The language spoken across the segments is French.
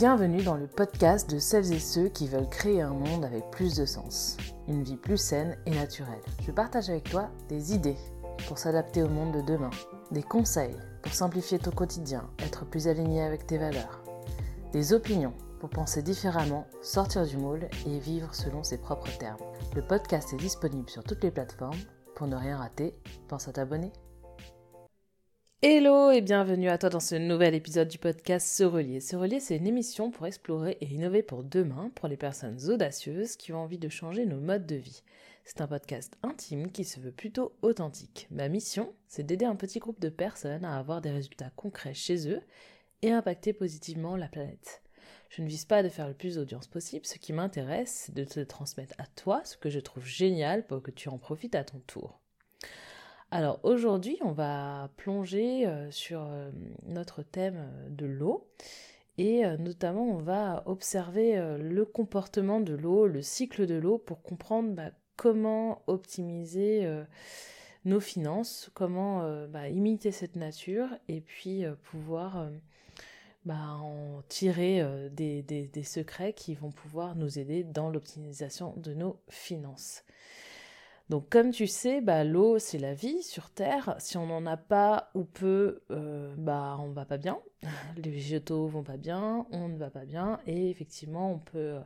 Bienvenue dans le podcast de celles et ceux qui veulent créer un monde avec plus de sens, une vie plus saine et naturelle. Je partage avec toi des idées pour s'adapter au monde de demain, des conseils pour simplifier ton quotidien, être plus aligné avec tes valeurs, des opinions pour penser différemment, sortir du moule et vivre selon ses propres termes. Le podcast est disponible sur toutes les plateformes. Pour ne rien rater, pense à t'abonner. Hello et bienvenue à toi dans ce nouvel épisode du podcast Se Relier. Se Relier, c'est une émission pour explorer et innover pour demain pour les personnes audacieuses qui ont envie de changer nos modes de vie. C'est un podcast intime qui se veut plutôt authentique. Ma mission, c'est d'aider un petit groupe de personnes à avoir des résultats concrets chez eux et impacter positivement la planète. Je ne vise pas de faire le plus d'audience possible, ce qui m'intéresse, c'est de te transmettre à toi ce que je trouve génial pour que tu en profites à ton tour. Alors aujourd'hui, on va plonger euh, sur euh, notre thème euh, de l'eau et notamment on va observer le comportement de l'eau, le cycle de l'eau pour comprendre bah, comment optimiser nos finances, comment bah, imiter cette nature et puis pouvoir bah, en tirer des, des secrets qui vont pouvoir nous aider dans l'optimisation de nos finances. Donc comme tu sais, bah, l'eau c'est la vie sur Terre. Si on n'en a pas ou peu, euh, bah on va pas bien. Les végétaux vont pas bien, on ne va pas bien et effectivement on peut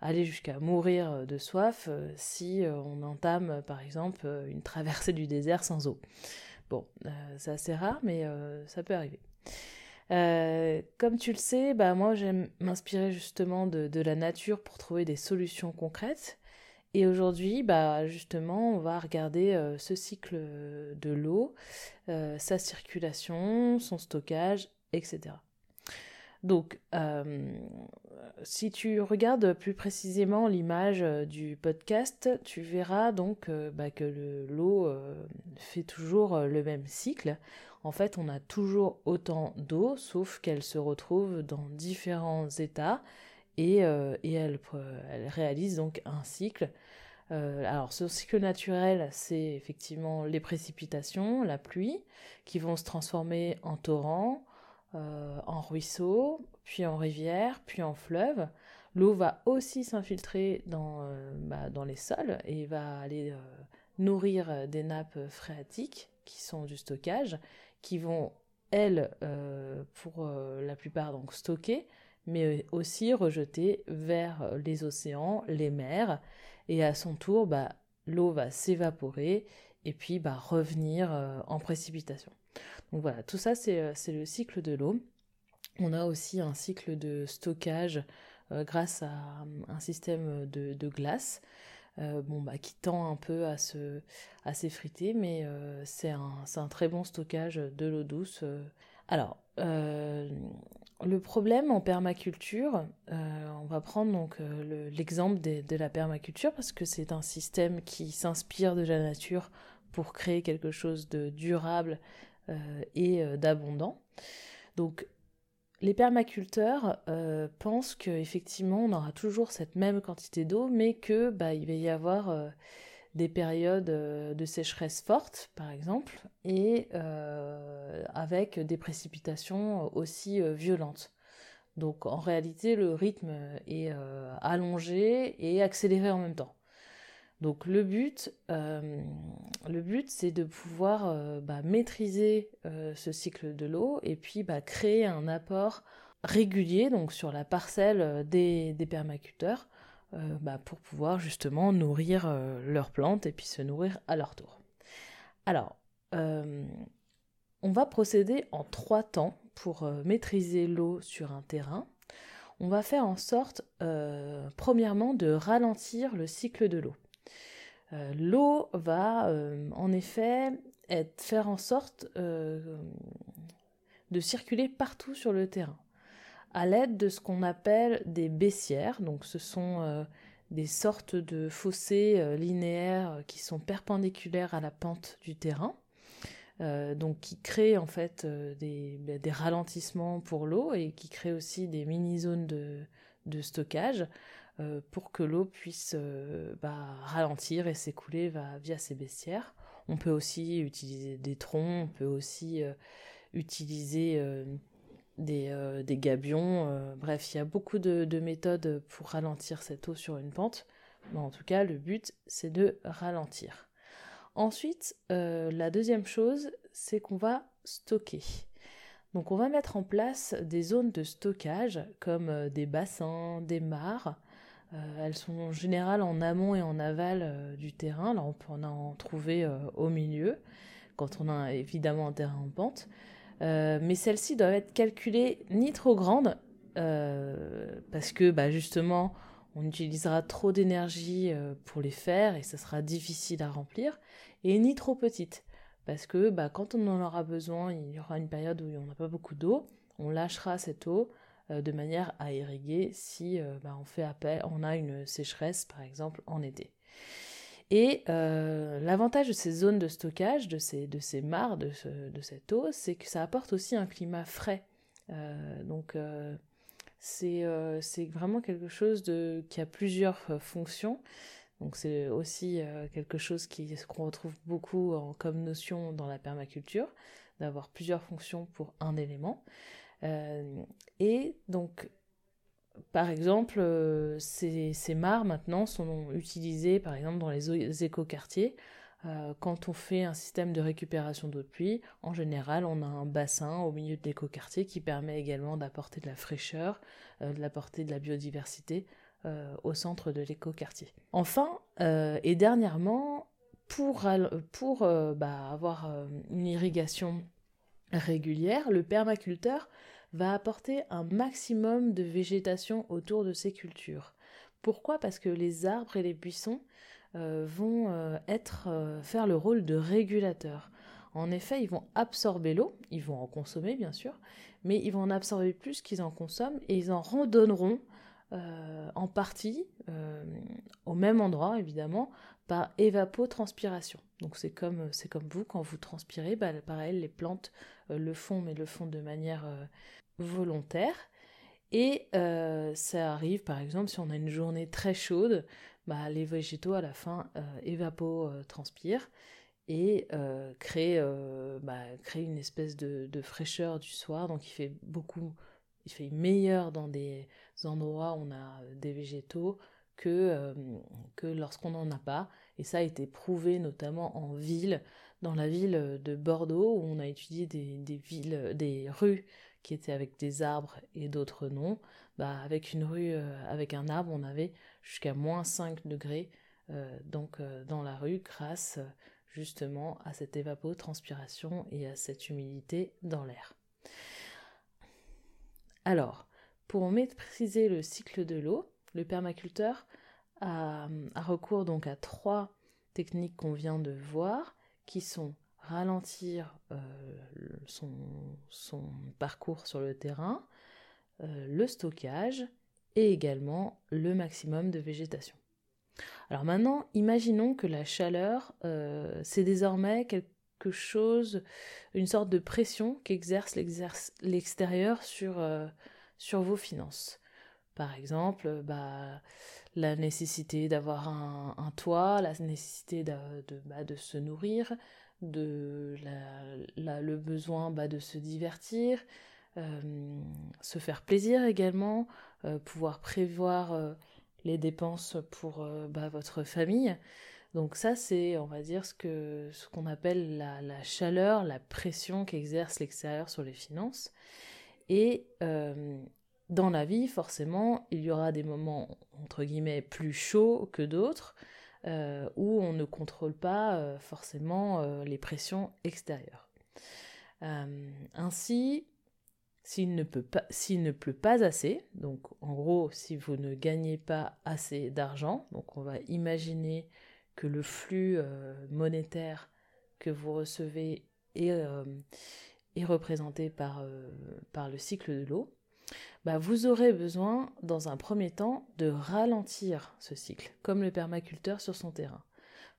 aller jusqu'à mourir de soif euh, si euh, on entame par exemple une traversée du désert sans eau. Bon, c'est assez rare mais ça peut arriver. comme tu le sais, bah moi j'aime m'inspirer justement de, la nature pour trouver des solutions concrètes. Et aujourd'hui, bah, justement, on va regarder euh, ce cycle de l'eau, euh, sa circulation, son stockage, etc. Donc, euh, si tu regardes plus précisément l'image du podcast, tu verras donc bah, que l'eau fait toujours le même cycle. En fait, on a toujours autant d'eau, sauf qu'elle se retrouve dans différents états et, elle, elle, réalise donc un cycle euh, alors, ce cycle naturel, c'est effectivement les précipitations, la pluie, qui vont se transformer en torrent, euh, en ruisseau, puis en rivière, puis en fleuve. L'eau va aussi s'infiltrer dans, euh, bah, dans les sols et va aller nourrir des nappes phréatiques qui sont du stockage, qui vont, elles, pour la plupart, donc stocker, mais aussi rejeter vers les océans, les mers, et à son tour, bah, l'eau va s'évaporer et puis bah, revenir euh, en précipitation. Donc voilà, tout ça euh, c'est le cycle de l'eau. On a aussi un cycle de stockage euh, grâce à un système de, glace. bon, bah, qui tend un peu à se à s'effriter, mais c'est un, un, très bon stockage de l'eau douce. Alors, le problème en permaculture, euh, on va prendre donc euh, l'exemple de, la permaculture parce que c'est un système qui s'inspire de la nature pour créer quelque chose de durable euh, et d'abondant. Donc les permaculteurs pensent qu'effectivement on aura toujours cette même quantité d'eau, mais que bah, il va y avoir des périodes euh, de sécheresse forte, par exemple, et euh, avec des précipitations aussi euh, violentes. Donc en réalité, le rythme est allongé et accéléré en même temps. Donc le but, but, c'est de pouvoir bah, maîtriser ce cycle de l'eau et puis bah, créer un apport régulier donc sur la parcelle des, des permaculteurs euh, bah, pour pouvoir justement nourrir euh, leurs plantes et puis se nourrir à leur tour. Alors, euh, on va procéder en trois temps pour maîtriser l'eau sur un terrain. On va faire en sorte, premièrement, de ralentir le cycle de l'eau. l'eau va en effet faire en sorte de circuler partout sur le terrain à l'aide de ce qu'on appelle des baissières. Donc ce sont euh, des sortes de fossés euh, linéaires euh, qui sont perpendiculaires à la pente du terrain. donc qui créent en fait des, bah, des, ralentissements pour l'eau et qui créent aussi des mini-zones de, de, stockage pour que l'eau puisse bah, ralentir et s'écouler via ces baissières. On peut aussi utiliser des troncs, on peut aussi utiliser des, des gabions. bref, il y a beaucoup de, de, méthodes pour ralentir cette eau sur une pente. Mais en tout cas, le but, c'est de ralentir. Ensuite, la deuxième chose, c'est qu'on va stocker. Donc on va mettre en place des zones de stockage comme euh, des bassins, des mares. Euh, elles sont en général en amont et en aval euh, du terrain. Là on peut en trouver au milieu quand on a évidemment un terrain en pente. Mais celles-ci doivent être calculées ni trop grandes parce que bah, justement on utilisera trop d'énergie pour les faire et ça sera difficile à remplir, et ni trop petites parce que bah, quand on en aura besoin, il y aura une période où on n'a pas beaucoup d'eau, on lâchera cette eau euh, de manière à irriguer si euh, bah, on fait appel, on a une sécheresse par exemple en été. Et euh, l'avantage de ces zones de stockage, de ces, de ces mares de, de cette eau, c'est que ça apporte aussi un climat frais. donc c'est vraiment quelque chose de, qui a plusieurs fonctions. Donc c'est aussi euh, quelque chose qu'on retrouve beaucoup comme notion dans la permaculture, d'avoir plusieurs fonctions pour un élément. Euh, et donc, par exemple, euh, ces, mares maintenant sont utilisées par exemple dans les écoquartiers. quand on fait un système de récupération d'eau de pluie, en général, on a un bassin au milieu de l'écoquartier qui permet également d'apporter de la fraîcheur, d'apporter de la biodiversité euh, au centre de l'écoquartier. Enfin, euh, et dernièrement, pour, euh, bah, avoir une irrigation régulière, le permaculteur va apporter un maximum de végétation autour de ses cultures. Pourquoi? Parce que les arbres et les buissons vont être, faire le rôle de régulateurs. En effet, ils vont absorber l'eau, ils vont en consommer bien sûr, mais ils vont en absorber plus qu'ils en consomment et ils en redonneront euh, en partie euh, au même endroit évidemment par évapotranspiration. Donc c'est comme comme vous quand vous transpirez, bah, pareil les plantes euh, le font mais le font de manière volontaire. Et ça arrive par exemple si on a une journée très chaude, bah, les végétaux à la fin évapotranspirent et créent, bah, une espèce de, fraîcheur du soir. Donc il fait beaucoup, il fait meilleur dans des endroits où on a euh, des végétaux que, euh, que lorsqu'on n'en a pas. Et ça a été prouvé notamment en ville, dans la ville de Bordeaux, où on a étudié des, villes, des rues qui étaient avec des arbres et d'autres non. Bah, avec une rue, euh, avec un arbre, on avait jusqu'à moins 5 degrés donc dans la rue grâce justement à cette évapotranspiration et à cette humidité dans l'air. Alors, pour maîtriser le cycle de l'eau, le permaculteur a, recours donc à trois techniques qu'on vient de voir, qui sont ralentir euh, son, parcours sur le terrain, euh, le stockage et également le maximum de végétation. Alors maintenant, imaginons que la chaleur, euh, c'est désormais quelque chose, une sorte de pression qu'exerce l'extérieur sur, sur vos finances. Par exemple, bah, la nécessité d'avoir un, toit, la nécessité de, bah, de, se nourrir, de le besoin bah, de se divertir, euh, se faire plaisir également, euh, pouvoir prévoir euh, les dépenses pour bah, votre famille. Donc ça, c'est, on va dire, ce qu'on appelle la, la, chaleur, la pression qu'exerce l'extérieur sur les finances. Et euh, dans la vie, forcément, il y aura des moments, entre guillemets, plus chauds que d'autres, euh, où on ne contrôle pas euh, forcément les pressions extérieures. ainsi, s'il ne, pleut pas assez, donc en gros, si vous ne gagnez pas assez d'argent, donc on va imaginer que le flux monétaire que vous recevez est est représenté par, euh, par le cycle de l'eau, bah vous aurez besoin, dans un premier temps, de ralentir ce cycle, comme le permaculteur sur son terrain,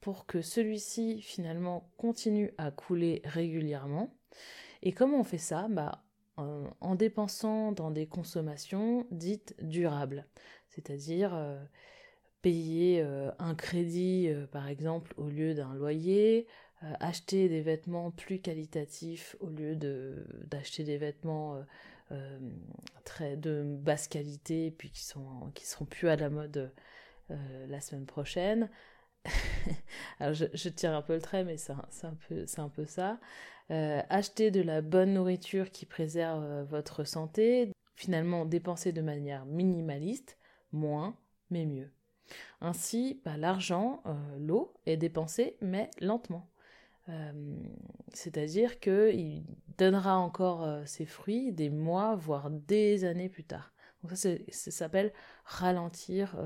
pour que celui-ci, finalement, continue à couler régulièrement. Et comment on fait ça? Bah, en, dépensant dans des consommations dites durables, c'est-à-dire euh, payer euh, un crédit, par exemple, au lieu d'un loyer, euh, acheter des vêtements plus qualitatifs au lieu d'acheter des vêtements euh, très de basse qualité, puis qui sont qui seront plus à la mode la semaine prochaine. Alors je, tire un peu le trait, mais c'est un, peu, un peu ça. Euh, acheter de la bonne nourriture qui préserve euh, votre santé. Finalement, dépenser de manière minimaliste, moins, mais mieux. Ainsi, bah, l'argent, euh, l'eau, est dépensé, mais lentement. C'est-à-dire qu'il donnera encore ses fruits des mois, voire des années plus tard. Donc ça, ça s'appelle ralentir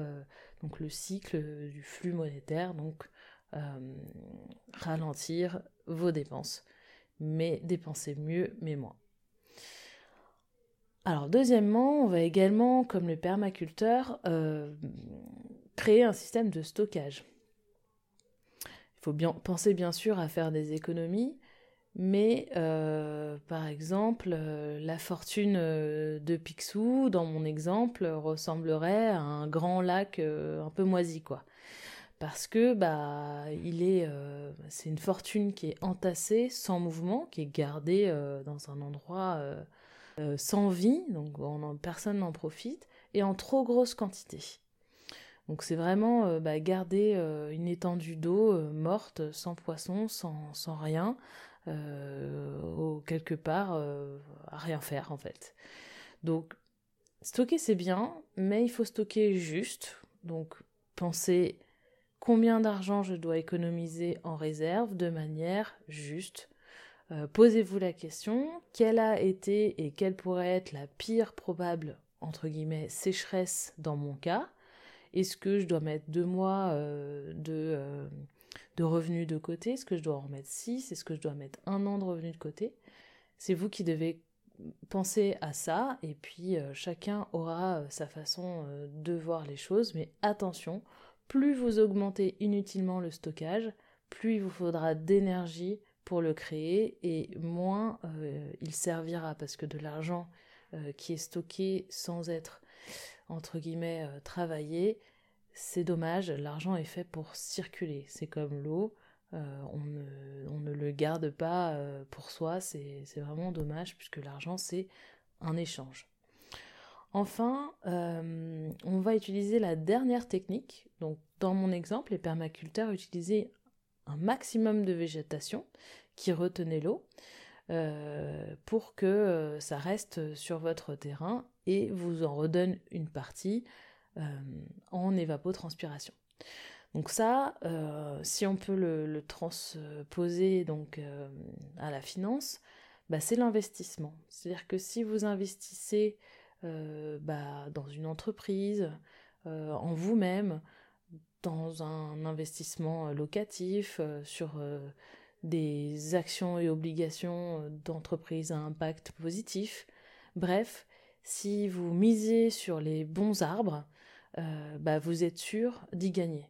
donc le cycle du flux monétaire, donc euh, ralentir vos dépenses, mais dépenser mieux, mais moins. Alors deuxièmement, on va également, comme le permaculteur, euh, créer un système de stockage. Faut bien penser bien sûr à faire des économies, mais euh, par exemple, euh, la fortune euh, de Picsou, dans mon exemple, ressemblerait à un grand lac un peu moisi, quoi. Parce que bah, il est, c'est une fortune qui est entassée, sans mouvement, qui est gardée dans un endroit sans vie, donc personne n'en profite, et en trop grosse quantité. Donc c'est vraiment bah, garder une étendue d'eau morte, sans poisson, sans, rien, euh, quelque part euh, à rien faire en fait. Donc stocker c'est bien, mais il faut stocker juste. Donc pensez combien d'argent je dois économiser en réserve de manière juste. Euh, posez-vous la question, quelle a été et quelle pourrait être la pire probable, entre guillemets, sécheresse dans mon cas? Est-ce que je dois mettre deux mois de, de revenus de côté? Est-ce que je dois en remettre 6 Est-ce que je dois mettre un an de revenus de côté? C'est vous qui devez penser à ça et puis euh, chacun aura euh, sa façon euh, de voir les choses. Mais attention, plus vous augmentez inutilement le stockage, plus il vous faudra d'énergie pour le créer et moins il servira. Parce que de l'argent qui est stocké sans être entre guillemets travaillé, c'est dommage, l'argent est fait pour circuler. C'est comme l'eau, euh, on, ne, le garde pas euh, pour soi, c'est vraiment dommage puisque l'argent c'est un échange. Enfin, euh, on va utiliser la dernière technique. Donc, dans mon exemple, les permaculteurs utilisaient un maximum de végétation qui retenait l'eau pour que ça reste sur votre terrain et vous en redonne une partie euh, en évapotranspiration. Donc ça, euh, si on peut le, transposer donc euh, à la finance, bah, c'est l'investissement. C'est-à-dire que si vous investissez bah, dans une entreprise, en vous-même, dans un investissement locatif, sur des actions et obligations d'entreprise à impact positif, bref, si vous misez sur les bons arbres, euh, bah, vous êtes sûr d'y gagner,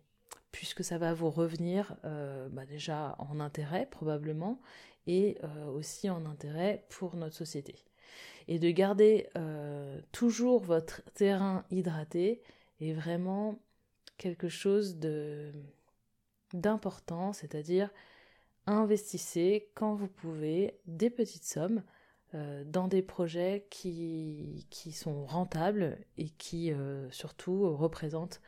puisque ça va vous revenir euh, bah, déjà en intérêt probablement, et euh, aussi en intérêt pour notre société. Et de garder toujours votre terrain hydraté est vraiment quelque chose d'important, c'est-à-dire investissez quand vous pouvez des petites sommes euh, dans des projets qui, sont rentables et qui euh, surtout représentent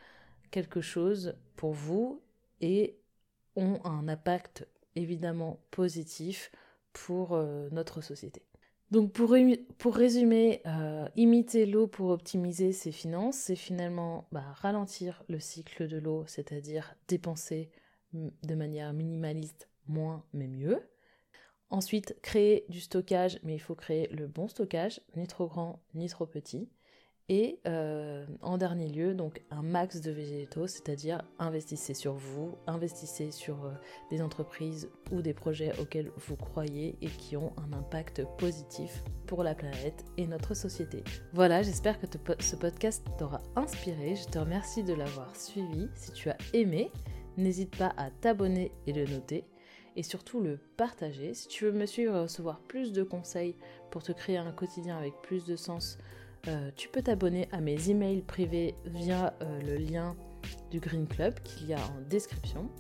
quelque chose pour vous et ont un impact évidemment positif pour euh, notre société. Donc pour, résumer, imiter l'eau pour optimiser ses finances, c'est finalement bah, ralentir le cycle de l'eau, c'est-à-dire dépenser de manière minimaliste moins mais mieux. Ensuite, créer du stockage, mais il faut créer le bon stockage, ni trop grand ni trop petit. Et euh, en dernier lieu, donc un max de végétaux, c'est-à-dire investissez sur vous, investissez sur euh, des entreprises ou des projets auxquels vous croyez et qui ont un impact positif pour la planète et notre société. Voilà, j'espère que ce podcast t'aura inspiré. Je te remercie de l'avoir suivi. Si tu as aimé, n'hésite pas à t'abonner et le noter et surtout le partager. Si tu veux me suivre et recevoir plus de conseils pour te créer un quotidien avec plus de sens, euh, tu peux t'abonner à mes emails privés via euh, le lien du Green Club qu'il y a en description.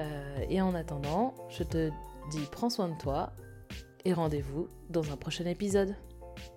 Euh, et en attendant, je te dis prends soin de toi et rendez-vous dans un prochain épisode.